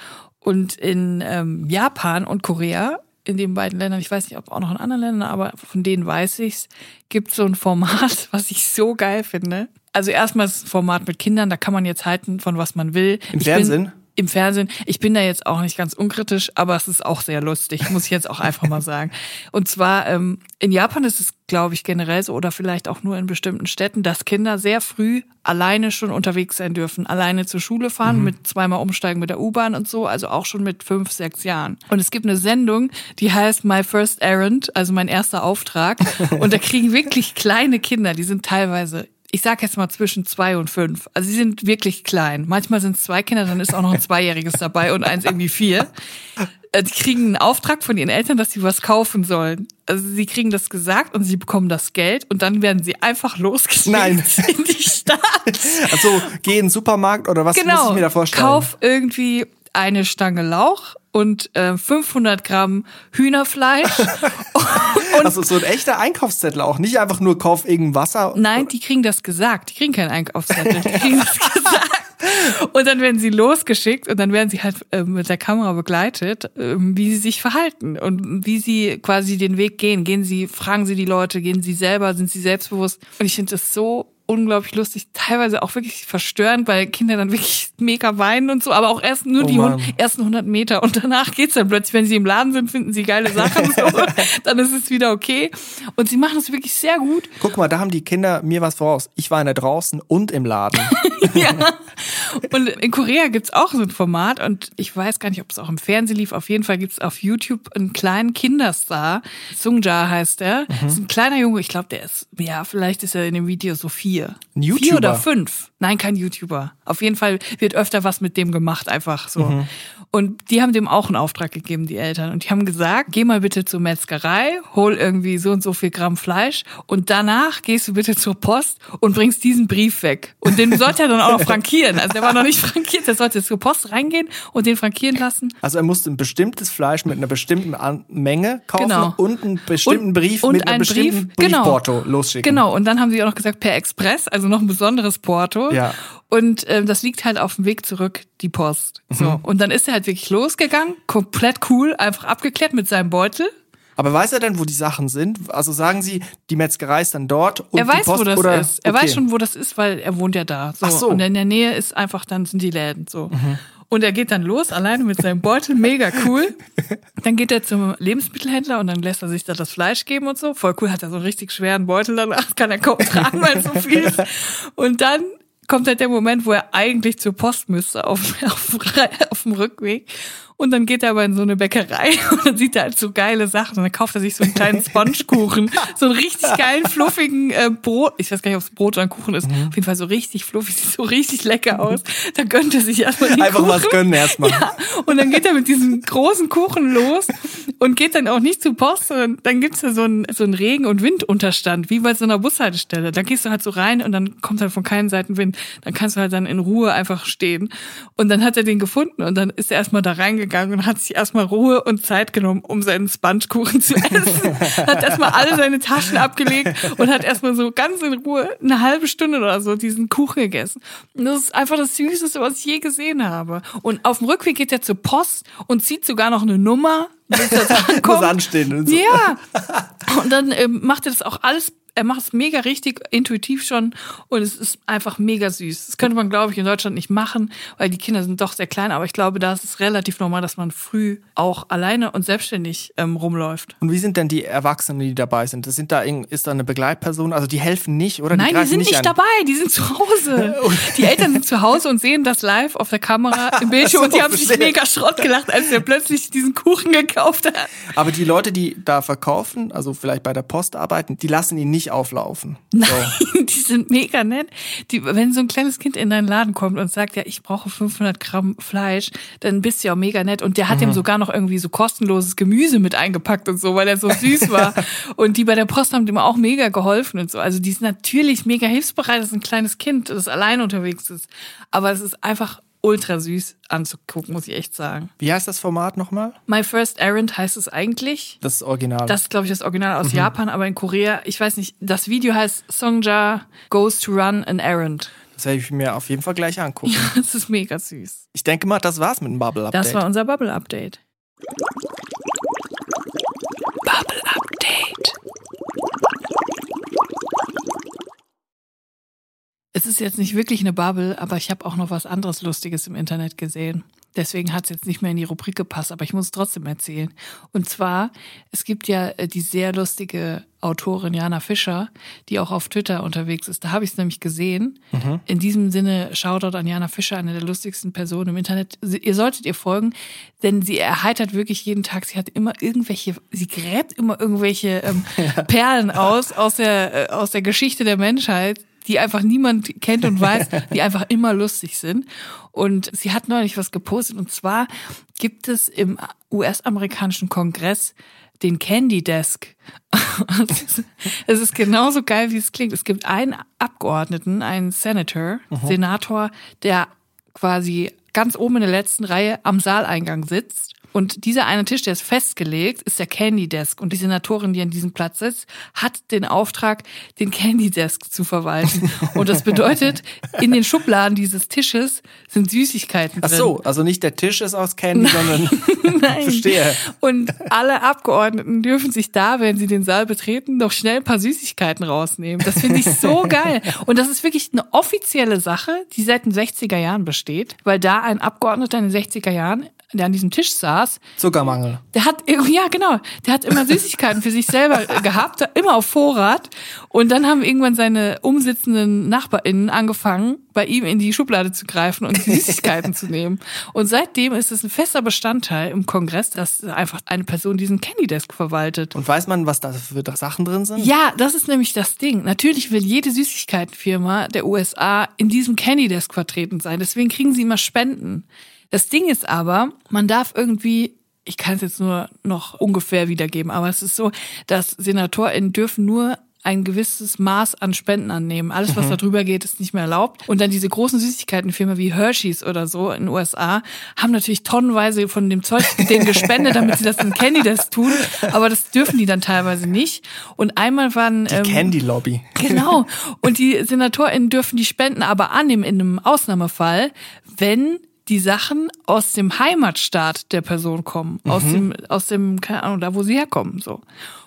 Und in ähm, Japan und Korea, in den beiden Ländern, ich weiß nicht, ob auch noch in anderen Ländern, aber von denen weiß ich's, gibt so ein Format, was ich so geil finde. Also erstmal das Format mit Kindern, da kann man jetzt halten, von was man will. Im Ich Fernsehen? Bin, im Fernsehen. Ich bin da jetzt auch nicht ganz unkritisch, aber es ist auch sehr lustig, muss ich jetzt auch einfach mal sagen. Und zwar ähm, in Japan ist es, glaube ich, generell so oder vielleicht auch nur in bestimmten Städten, dass Kinder sehr früh alleine schon unterwegs sein dürfen, alleine zur Schule fahren, mit zweimal umsteigen mit der U-Bahn und so, also auch schon mit fünf, sechs Jahren. Und es gibt eine Sendung, die heißt My First Errand, also mein erster Auftrag. Und da kriegen wirklich kleine Kinder, die sind teilweise ich sag jetzt mal zwischen zwei und fünf. Also sie sind wirklich klein. Manchmal sind es zwei Kinder, dann ist auch noch ein Zweijähriges dabei und eins irgendwie vier. Äh, Die kriegen einen Auftrag von ihren Eltern, dass sie was kaufen sollen. Also sie kriegen das gesagt und sie bekommen das Geld und dann werden sie einfach losgeschickt Nein. in die Stadt. Also, geh in den Supermarkt oder was muss Genau. ich mir da vorstellen? Kauf irgendwie eine Stange Lauch und äh, 500 Gramm Hühnerfleisch. also so ein echter Einkaufszettel auch. Nicht einfach nur kauf irgendein Wasser. Nein, die kriegen das gesagt. Die kriegen keinen Einkaufszettel. Die kriegen das gesagt. Und dann werden sie losgeschickt und dann werden sie halt äh, mit der Kamera begleitet, ähm, wie sie sich verhalten und wie sie quasi den Weg gehen. Gehen sie, fragen sie die Leute, gehen sie selber, sind sie selbstbewusst? Und ich finde das so unglaublich lustig, teilweise auch wirklich verstörend, weil Kinder dann wirklich mega weinen und so, aber auch erst nur Oh die Mann. ersten 100 Meter und danach geht's dann plötzlich, wenn sie im Laden sind, finden sie geile Sachen, so, dann ist es wieder okay. Und sie machen es wirklich sehr gut. Guck mal, da haben die Kinder mir was voraus. Ich war in der draußen und im Laden. ja. Und in Korea gibt's auch so ein Format und ich weiß gar nicht, ob es auch im Fernsehen lief. Auf jeden Fall gibt's auf YouTube einen kleinen Kinderstar. Sungja heißt er. Mhm. Das ist ein kleiner Junge. Ich glaube, der ist, ja, vielleicht ist er in dem Video so vier. Ein Vier YouTuber? oder fünf. Nein, kein YouTuber. Auf jeden Fall wird öfter was mit dem gemacht, einfach so. Mhm. Und die haben dem auch einen Auftrag gegeben, die Eltern. Und die haben gesagt, geh mal bitte zur Metzgerei, hol irgendwie so und so viel Gramm Fleisch und danach gehst du bitte zur Post und bringst diesen Brief weg. Und den sollte er dann auch noch frankieren. Also der war noch nicht frankiert, der sollte zur Post reingehen und den frankieren lassen. Also er musste ein bestimmtes Fleisch mit einer bestimmten An Menge kaufen Genau. und einen bestimmten Und- Brief und mit einem einen bestimmten Brief, genau. Briefporto losschicken. Genau, und dann haben sie auch noch gesagt per Express, also noch ein besonderes Porto. Ja. Und ähm, das liegt halt auf dem Weg zurück, die Post. Mhm. So. Und dann ist er halt wirklich losgegangen, komplett cool, einfach abgeklärt mit seinem Beutel. Aber weiß er denn, wo die Sachen sind? Also sagen Sie, die Metzgerei ist dann dort und er die weiß, Post wo das oder ist. Er okay. weiß schon, wo das ist, weil er wohnt ja da. So. Ach so. Mhm. Und in der Nähe ist einfach, dann sind die Läden so. Und er geht dann los, alleine mit seinem Beutel, mega cool. Dann geht er zum Lebensmittelhändler und dann lässt er sich da das Fleisch geben und so. Voll cool, hat er so einen richtig schweren Beutel danach, kann er kaum tragen, weil es so viel ist. Und dann kommt halt der Moment, wo er eigentlich zur Post müsste auf, auf, auf dem Rückweg. Und dann geht er aber in so eine Bäckerei und dann sieht er halt so geile Sachen. Und dann kauft er sich so einen kleinen Spongekuchen, so einen richtig geilen, fluffigen äh, Brot. Ich weiß gar nicht, ob es Brot oder ein Kuchen ist. Auf jeden Fall so richtig fluffig, sieht so richtig lecker aus. Da gönnt er sich erstmal den Einfach Kuchen. was gönnen erstmal. Ja, und dann geht er mit diesem großen Kuchen los und geht dann auch nicht zur Post, sondern dann gibt's da so einen, so einen Regen- und Windunterstand, wie bei so einer Bushaltestelle. Da gehst du halt so rein und dann kommt halt von keinen Seiten Wind. Dann kannst du halt dann in Ruhe einfach stehen. Und dann hat er den gefunden und dann ist er erstmal da reingegangen und hat sich erstmal Ruhe und Zeit genommen, um seinen Spongekuchen zu essen. hat erstmal alle seine Taschen abgelegt und hat erstmal so ganz in Ruhe eine halbe Stunde oder so diesen Kuchen gegessen. Und das ist einfach das Süßeste, was ich je gesehen habe. Und auf dem Rückweg geht er zur Post und zieht sogar noch eine Nummer. bis da Muss ankommt. anstehen. Und so. Ja. Und dann ähm, macht er das auch alles, er macht es mega richtig, intuitiv schon und es ist einfach mega süß. Das könnte man, glaube ich, in Deutschland nicht machen, weil die Kinder sind doch sehr klein, aber ich glaube, da ist es relativ normal, dass man früh auch alleine und selbstständig ähm, rumläuft. Und wie sind denn die Erwachsenen, die dabei sind? Das sind da ist da eine Begleitperson? Also die helfen nicht oder Nein, die sind nicht, an? dabei, die sind zu Hause. Die Eltern sind zu Hause und sehen das live auf der Kamera im Bildschirm so, und die haben sich mega Schrott gelacht, als er plötzlich diesen Kuchen gekauft hat. Aber die Leute, die da verkaufen, also vielleicht bei der Post arbeiten, die lassen ihn nicht dich auflaufen. Nein, die sind mega nett. Die, wenn so ein kleines Kind in deinen Laden kommt und sagt, ja, ich brauche 500 Gramm Fleisch, dann bist du ja auch mega nett. Und der hat Mhm. ihm sogar noch irgendwie so kostenloses Gemüse mit eingepackt und so, weil er so süß war. und die bei der Post haben dem auch mega geholfen und so. Also die ist natürlich mega hilfsbereit. Das ist ein kleines Kind, das allein unterwegs ist. Aber es ist einfach ultra süß anzugucken, muss ich echt sagen. Wie heißt das Format nochmal? My First Errand heißt es eigentlich. Das Original. Das ist, glaube ich, das Original aus Japan, aber in Korea, ich weiß nicht, das Video heißt Songja Goes to Run an Errand. das werde ich mir auf jeden Fall gleich angucken. Das ist mega süß. Ich denke mal, das war's mit dem Bubble Update. Das war unser Bubble Update. Es ist jetzt nicht wirklich eine Bubble, aber ich habe auch noch was anderes Lustiges im Internet gesehen. Deswegen hat es jetzt nicht mehr in die Rubrik gepasst, aber ich muss es trotzdem erzählen. Und zwar, es gibt ja äh, die sehr lustige Autorin Jana Fischer, die auch auf Twitter unterwegs ist. Da habe ich es nämlich gesehen. In diesem Sinne, Shoutout an Jana Fischer, eine der lustigsten Personen im Internet. Ihr solltet ihr folgen, denn sie erheitert wirklich jeden Tag. Sie hat immer irgendwelche, sie gräbt immer irgendwelche ähm, Perlen aus, aus der, äh, aus der Geschichte der Menschheit die einfach niemand kennt und weiß, die einfach immer lustig sind. Und sie hat neulich was gepostet und zwar gibt es im US-amerikanischen Kongress den Candy Desk. es ist genauso geil, wie es klingt. Es gibt einen Abgeordneten, einen Senator, Senator, der quasi ganz oben in der letzten Reihe am Saaleingang sitzt. Und dieser eine Tisch, der ist festgelegt, ist der Candy Desk. Und die Senatorin, die an diesem Platz sitzt, hat den Auftrag, den Candy Desk zu verwalten. Und das bedeutet, in den Schubladen dieses Tisches sind Süßigkeiten Ach drin. so, also nicht der Tisch ist aus Candy, sondern Nein. verstehe. Und alle Abgeordneten dürfen sich da, wenn sie den Saal betreten, noch schnell ein paar Süßigkeiten rausnehmen. Das finde ich so geil. Und das ist wirklich eine offizielle Sache, die seit den 60er Jahren besteht, weil da ein Abgeordneter in den 60er Jahren der an diesem Tisch saß, Zuckermangel. der hat ja genau, der hat immer Süßigkeiten für sich selber gehabt, immer auf Vorrat. Und dann haben irgendwann seine umsitzenden NachbarInnen angefangen, bei ihm in die Schublade zu greifen und Süßigkeiten zu nehmen. Und seitdem ist es ein fester Bestandteil im Kongress, dass einfach eine Person diesen Candy Desk verwaltet. Und weiß man, was da für Sachen drin sind? Ja, das ist nämlich das Ding. Natürlich will jede Süßigkeitenfirma der USA in diesem Candy Desk vertreten sein. Deswegen kriegen sie immer Spenden. Das Ding ist aber, man darf irgendwie, ich kann es jetzt nur noch ungefähr wiedergeben, aber es ist so, dass SenatorInnen dürfen nur ein gewisses Maß an Spenden annehmen. Alles, was da drüber geht, ist nicht mehr erlaubt. Und dann diese großen Süßigkeitenfirmen wie Hershey's oder so in den USA haben natürlich tonnenweise von dem Zeug denen gespendet, damit sie das in Candy Desk tun. Aber das dürfen die dann teilweise nicht. Und einmal waren... Die ähm, Candy Lobby. Genau. Und die SenatorInnen dürfen die Spenden aber annehmen in einem Ausnahmefall, wenn die Sachen aus dem Heimatstaat der Person kommen, aus dem, aus dem, keine Ahnung, da wo sie herkommen, so.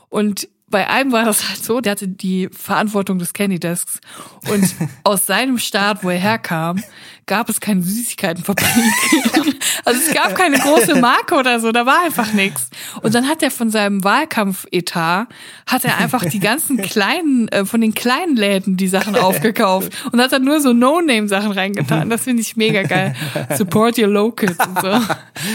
Und bei einem war das halt so, der hatte die Verantwortung des Candy Desks. Und aus seinem Staat, wo er herkam, gab es keine Süßigkeitenfabrik. Also es gab keine große Marke oder so, da war einfach nichts. Und dann hat er von seinem Wahlkampfetat, hat er einfach die ganzen kleinen, äh, von den kleinen Läden die Sachen aufgekauft und hat dann nur so No-Name-Sachen reingetan. Das finde ich mega geil. Support your locals und so.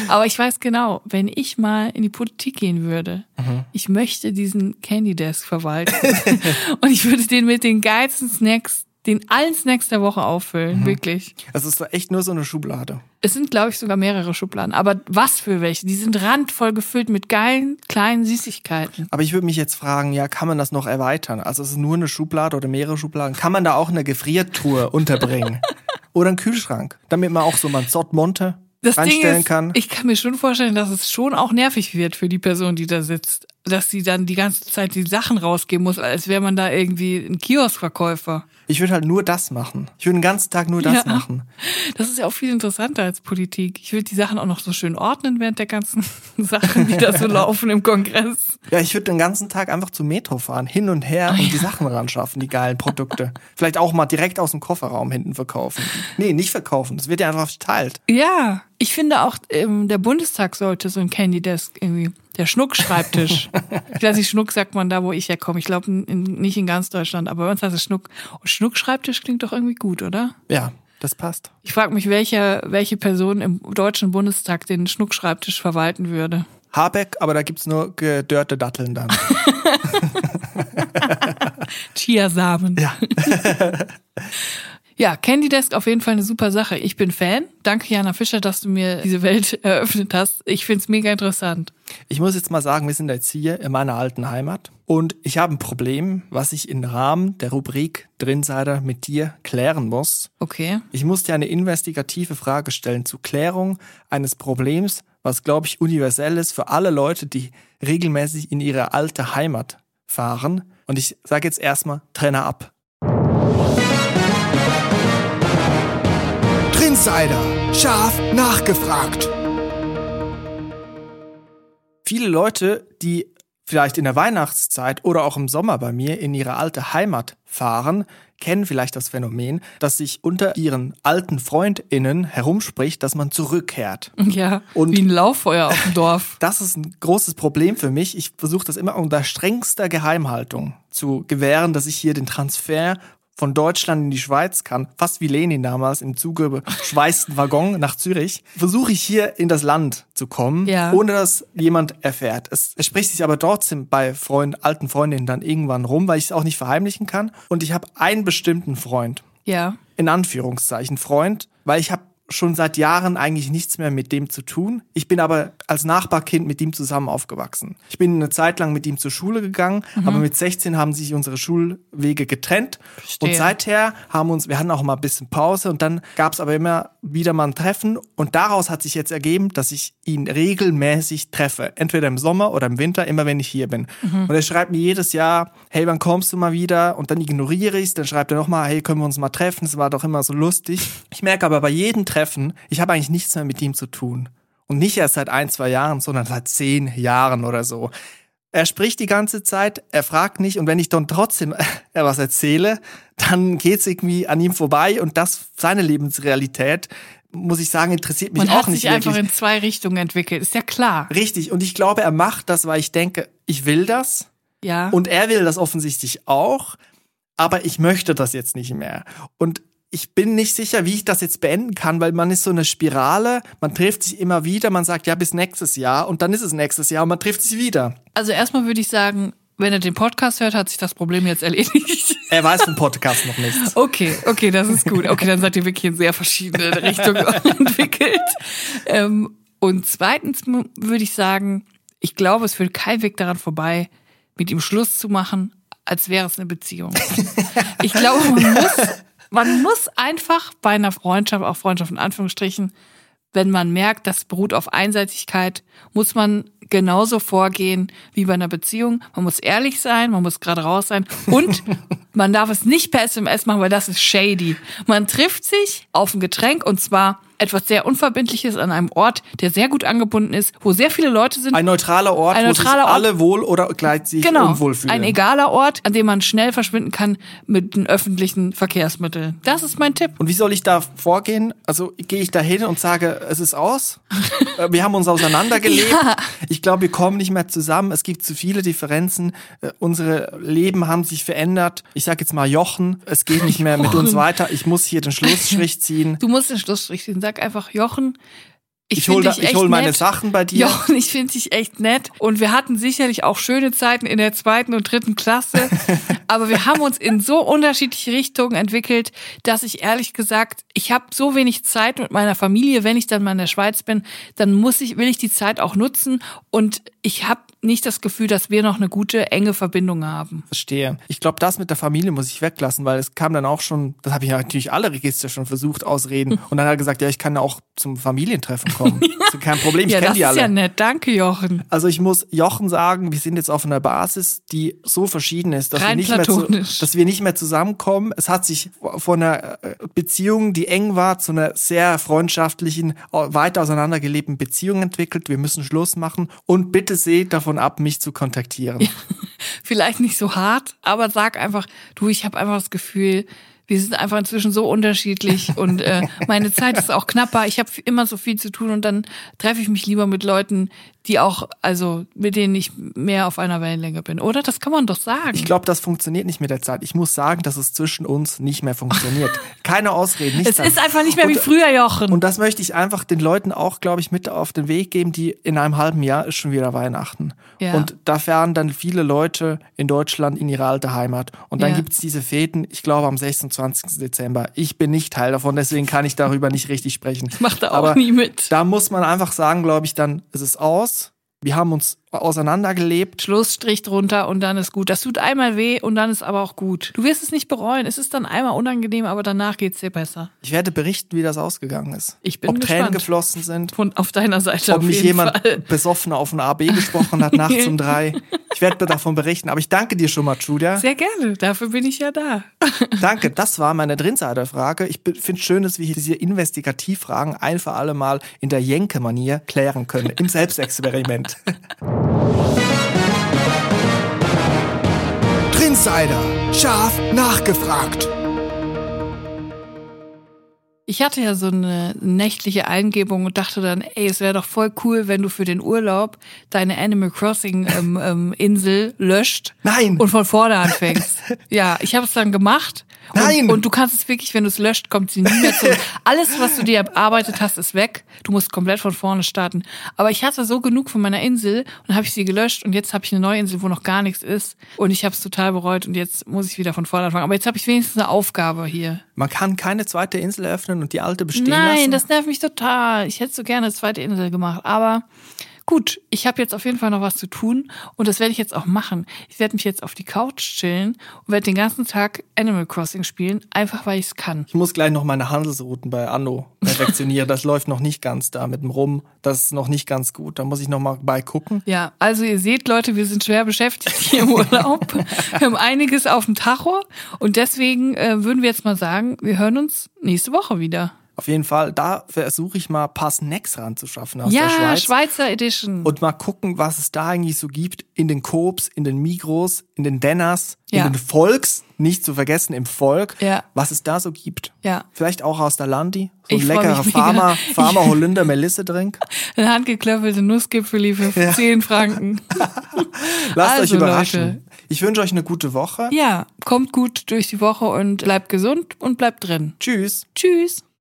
Aber ich weiß genau, wenn ich mal in die Politik gehen würde, ich möchte diesen Candy Desk verwalten und ich würde den mit den geilsten Snacks, den allen Snacks der Woche auffüllen, wirklich. Das ist echt nur so eine Schublade. Es sind, glaube ich, sogar mehrere Schubladen. Aber was für welche? Die sind randvoll gefüllt mit geilen, kleinen Süßigkeiten. Aber ich würde mich jetzt fragen, ja, kann man das noch erweitern? Also es ist nur eine Schublade oder mehrere Schubladen. Kann man da auch eine Gefriertruhe unterbringen? Oder einen Kühlschrank, damit man auch so mal ein Sortmonte Das Ding ist, kann. ich kann mir schon vorstellen, dass es schon auch nervig wird für die Person, die da sitzt. Dass sie dann die ganze Zeit die Sachen rausgeben muss, als wäre man da irgendwie ein Kioskverkäufer. Ich würde halt nur das machen. Ich würde den ganzen Tag nur das Ja. machen. Das ist ja auch viel interessanter als Politik. Ich würde die Sachen auch noch so schön ordnen während der ganzen Sachen, die da so laufen im Kongress. Ja, ich würde den ganzen Tag einfach zum Metro fahren, hin und her und die Sachen ran schaffen, die geilen Produkte. Vielleicht auch mal direkt aus dem Kofferraum hinten verkaufen. Nee, nicht verkaufen. Das wird ja einfach verteilt. Ja, ich finde auch, ähm, der Bundestag sollte so ein Candy Desk irgendwie. Der Schnuck-Schreibtisch. ich weiß nicht, Schnuck sagt man da, wo ich herkomme. Ich glaube nicht in ganz Deutschland, aber bei uns heißt es Schnuck. Und Schnuck-Schreibtisch klingt doch irgendwie gut, oder? Ja, das passt. Ich frage mich, welche, welche Person im Deutschen Bundestag den Schnuck-Schreibtisch verwalten würde. Habeck, aber da gibt's nur gedörrte Datteln dann. Chiasamen. Ja. Ja, Candy Desk auf jeden Fall eine super Sache. Ich bin Fan. Danke, Jana Fischer, dass du mir diese Welt eröffnet hast. Ich find's mega interessant. Ich muss jetzt mal sagen, wir sind jetzt hier in meiner alten Heimat und ich habe ein Problem, was ich im Rahmen der Rubrik Drinsider mit dir klären muss. Okay. Ich muss dir eine investigative Frage stellen zur Klärung eines Problems, was, glaube ich, universell ist für alle Leute, die regelmäßig in ihre alte Heimat fahren. Und ich sage jetzt erstmal, Trainer ab. Insider. Scharf nachgefragt. Viele Leute, die vielleicht in der Weihnachtszeit oder auch im Sommer bei mir in ihre alte Heimat fahren, kennen vielleicht das Phänomen, dass sich unter ihren alten FreundInnen herumspricht, dass man zurückkehrt. Ja, Und- wie ein Lauffeuer auf dem Dorf. Das ist ein großes Problem für mich. Ich versuche das immer unter strengster Geheimhaltung zu gewähren, dass ich hier den Transfer von Deutschland in die Schweiz kann, fast wie Lenin damals im zugeschweißten Waggon nach Zürich, versuche ich hier in das Land zu kommen, Ja. ohne dass jemand erfährt. Es, es spricht sich aber trotzdem bei Freund, alten Freundinnen dann irgendwann rum, weil ich es auch nicht verheimlichen kann. Und ich habe einen bestimmten Freund, Ja. in Anführungszeichen Freund, weil ich habe schon seit Jahren eigentlich nichts mehr mit dem zu tun. Ich bin aber als Nachbarkind mit ihm zusammen aufgewachsen. Ich bin eine Zeit lang mit ihm zur Schule gegangen, aber mit 16 haben sich unsere Schulwege getrennt. Verstehe. Und seither haben uns, wir hatten auch mal ein bisschen Pause und dann gab es aber immer wieder mal ein Treffen und daraus hat sich jetzt ergeben, dass ich ihn regelmäßig treffe. Entweder im Sommer oder im Winter, immer wenn ich hier bin. Und er schreibt mir jedes Jahr, hey, wann kommst du mal wieder? Und dann ignoriere ich es, dann schreibt er nochmal, hey, können wir uns mal treffen? Es war doch immer so lustig. Ich merke aber bei jedem Treffen, ich habe eigentlich nichts mehr mit ihm zu tun. Und nicht erst seit ein, zwei Jahren, sondern seit zehn Jahren oder so. Er spricht die ganze Zeit, er fragt nicht und wenn ich dann trotzdem äh, was erzähle, dann geht's irgendwie an ihm vorbei und das seine Lebensrealität, muss ich sagen, interessiert mich Man auch hat nicht sich einfach wirklich. in zwei Richtungen entwickelt. Ist ja klar. Richtig und ich glaube, er macht das, weil ich denke, ich will das Ja. und er will das offensichtlich auch, aber ich möchte das jetzt nicht mehr. Und ich bin nicht sicher, wie ich das jetzt beenden kann, weil man ist so eine Spirale, man trifft sich immer wieder, man sagt, ja, bis nächstes Jahr und dann ist es nächstes Jahr und man trifft sich wieder. Also erstmal würde ich sagen, wenn er den Podcast hört, hat sich das Problem jetzt erledigt. Er weiß vom Podcast noch nichts. Okay, okay, das ist gut. Okay, dann seid ihr wirklich in sehr verschiedene Richtungen entwickelt. Ähm, und zweitens würde ich sagen, ich glaube, es führt kein Weg daran vorbei, mit ihm Schluss zu machen, als wäre es eine Beziehung. Ich glaube, man muss, man muss einfach bei einer Freundschaft, auch Freundschaft in Anführungsstrichen, wenn man merkt, das beruht auf Einseitigkeit, muss man genauso vorgehen wie bei einer Beziehung. Man muss ehrlich sein, man muss gerade raus sein und man darf es nicht per SMS machen, weil das ist shady. Man trifft sich auf ein Getränk und zwar etwas sehr Unverbindliches an einem Ort, der sehr gut angebunden ist, wo sehr viele Leute sind. Ein neutraler Ort, Ein wo neutraler sich Ort. alle wohl oder gleich sich Genau, unwohl fühlen. ein egaler Ort, an dem man schnell verschwinden kann mit den öffentlichen Verkehrsmitteln. Das ist mein Tipp. Und wie soll ich da vorgehen? Also gehe ich da hin und sage, es ist aus? Äh, wir haben uns auseinandergelebt. Ja. Ich glaube, wir kommen nicht mehr zusammen. Es gibt zu viele Differenzen. Äh, Unsere Leben haben sich verändert. Ich sage jetzt mal Jochen, es geht nicht mehr mit uns weiter. Ich muss hier den Schlussstrich ziehen. Du musst den Schlussstrich ziehen. Sag einfach, Jochen, ich, Ich hole hol meine nett. Sachen bei dir. Jochen, ich finde dich echt nett. Und wir hatten sicherlich auch schöne Zeiten in der zweiten und dritten Klasse. aber wir haben uns in so unterschiedliche Richtungen entwickelt, dass ich ehrlich gesagt, ich habe so wenig Zeit mit meiner Familie. Wenn ich dann mal in der Schweiz bin, dann muss ich, will ich die Zeit auch nutzen. Und ich habe nicht das Gefühl, dass wir noch eine gute, enge Verbindung haben. Verstehe. Ich glaube, das mit der Familie muss ich weglassen, weil es kam dann auch schon, das habe ich natürlich alle Register schon versucht ausreden. Und dann hat er gesagt, ja, ich kann auch zum Familientreffen kommen. Das ist kein Problem, ich ja, kenne das die ist alle. ja nett. Danke, Jochen. Also ich muss Jochen sagen, wir sind jetzt auf einer Basis, die so verschieden ist, dass, wir nicht, mehr zu, dass wir nicht mehr zusammenkommen. Es hat sich von einer äh, Beziehung, die eng war, zu einer sehr freundschaftlichen, au- weit auseinandergelebten Beziehung entwickelt. Wir müssen Schluss machen und bitte seht davon ab, mich zu kontaktieren. Vielleicht nicht so hart, aber sag einfach, du, ich habe einfach das Gefühl, Wir sind einfach inzwischen so unterschiedlich und äh, meine Zeit ist auch knapper. Ich habe immer so viel zu tun und dann treffe ich mich lieber mit Leuten, die auch, also mit denen ich mehr auf einer Wellenlänge bin. Oder? Das kann man doch sagen. Ich glaube, das funktioniert nicht mit der Zeit. Ich muss sagen, dass es zwischen uns nicht mehr funktioniert. Keine Ausreden, nichts. es ist einfach nicht mehr wie Und- früher, Jochen. Und das möchte ich einfach den Leuten auch, glaube ich, mit auf den Weg geben, die in einem halben Jahr ist schon wieder Weihnachten. Ja. Und da fahren dann viele Leute in Deutschland in ihre alte Heimat. Und dann Ja. gibt's diese Fäden, ich glaube, am 26. Dezember. Ich bin nicht Teil davon, deswegen kann ich darüber nicht richtig sprechen. Ich mach da auch nie mit. Da muss man einfach sagen, glaube ich, dann ist es aus. Wir haben uns auseinandergelebt. Schlussstrich drunter und dann ist gut. Das tut einmal weh und dann ist aber auch gut. Du wirst es nicht bereuen. Es ist dann einmal unangenehm, aber danach geht's dir besser. Ich werde berichten, wie das ausgegangen ist. Ich bin Ob Tränen gespannt. geflossen sind. Von auf deiner Seite ob mich jemand Fall. besoffen auf ein AB gesprochen hat nachts um drei. Ich werde davon berichten. Aber ich danke dir schon mal, Julia. Sehr gerne. Dafür bin ich ja da. Danke, das war meine Drinsider-Frage. Ich finde schön, dass wir hier diese Investigativfragen ein für alle Mal in der Jenke-Manier klären können. Im Selbstexperiment. Trinsider. Scharf nachgefragt. Ich hatte ja so eine nächtliche Eingebung und dachte dann, ey, es wäre doch voll cool, wenn du für den Urlaub deine Animal Crossing ähm, ähm, Insel löscht Nein. und von vorne anfängst. ja, ich habe es dann gemacht. Und, Nein. Und du kannst es wirklich, wenn du es löscht, kommt sie nie mehr zurück. Alles, was du dir erarbeitet hast, ist weg. Du musst komplett von vorne starten. Aber ich hatte so genug von meiner Insel und habe ich sie gelöscht und jetzt habe ich eine neue Insel, wo noch gar nichts ist. Und ich habe es total bereut und jetzt muss ich wieder von vorne anfangen. Aber jetzt habe ich wenigstens eine Aufgabe hier. Man kann keine zweite Insel öffnen und die alte bestehen Nein, lassen. das nervt mich total. Ich hätte so gerne eine zweite Insel gemacht. Aber gut, ich habe jetzt auf jeden Fall noch was zu tun und das werde ich jetzt auch machen. Ich werde mich jetzt auf die Couch chillen und werde den ganzen Tag Animal Crossing spielen, einfach weil ich es kann. ich muss gleich noch meine Handelsrouten bei Anno perfektionieren. Das läuft noch nicht ganz da mit dem Rum. Das ist noch nicht ganz gut. Da muss ich noch mal bei gucken. Ja, also ihr seht, Leute, wir sind schwer beschäftigt hier im Urlaub. wir haben einiges auf dem Tacho und deswegen äh, würden wir jetzt mal sagen, wir hören uns nächste Woche wieder. Auf jeden Fall, da versuche ich mal ein paar Snacks ranzuschaffen aus ja, der Schweiz. Schweizer Edition. und mal gucken, was es da eigentlich so gibt in den Coops, in den Migros, in den Denners, Ja. in den Volks, nicht zu vergessen im Volk, Ja. was es da so gibt. Ja. Vielleicht auch aus der Landi, so ein leckerer. Farmer, Farmer Holunder Melisse Drink. Ein handgeklöppelte Nussgipfeli für 10 Franken. Lasst Also, euch überraschen. Leute. Ich wünsche euch eine gute Woche. Ja, kommt gut durch die Woche und bleibt gesund und bleibt drin. Tschüss. Tschüss.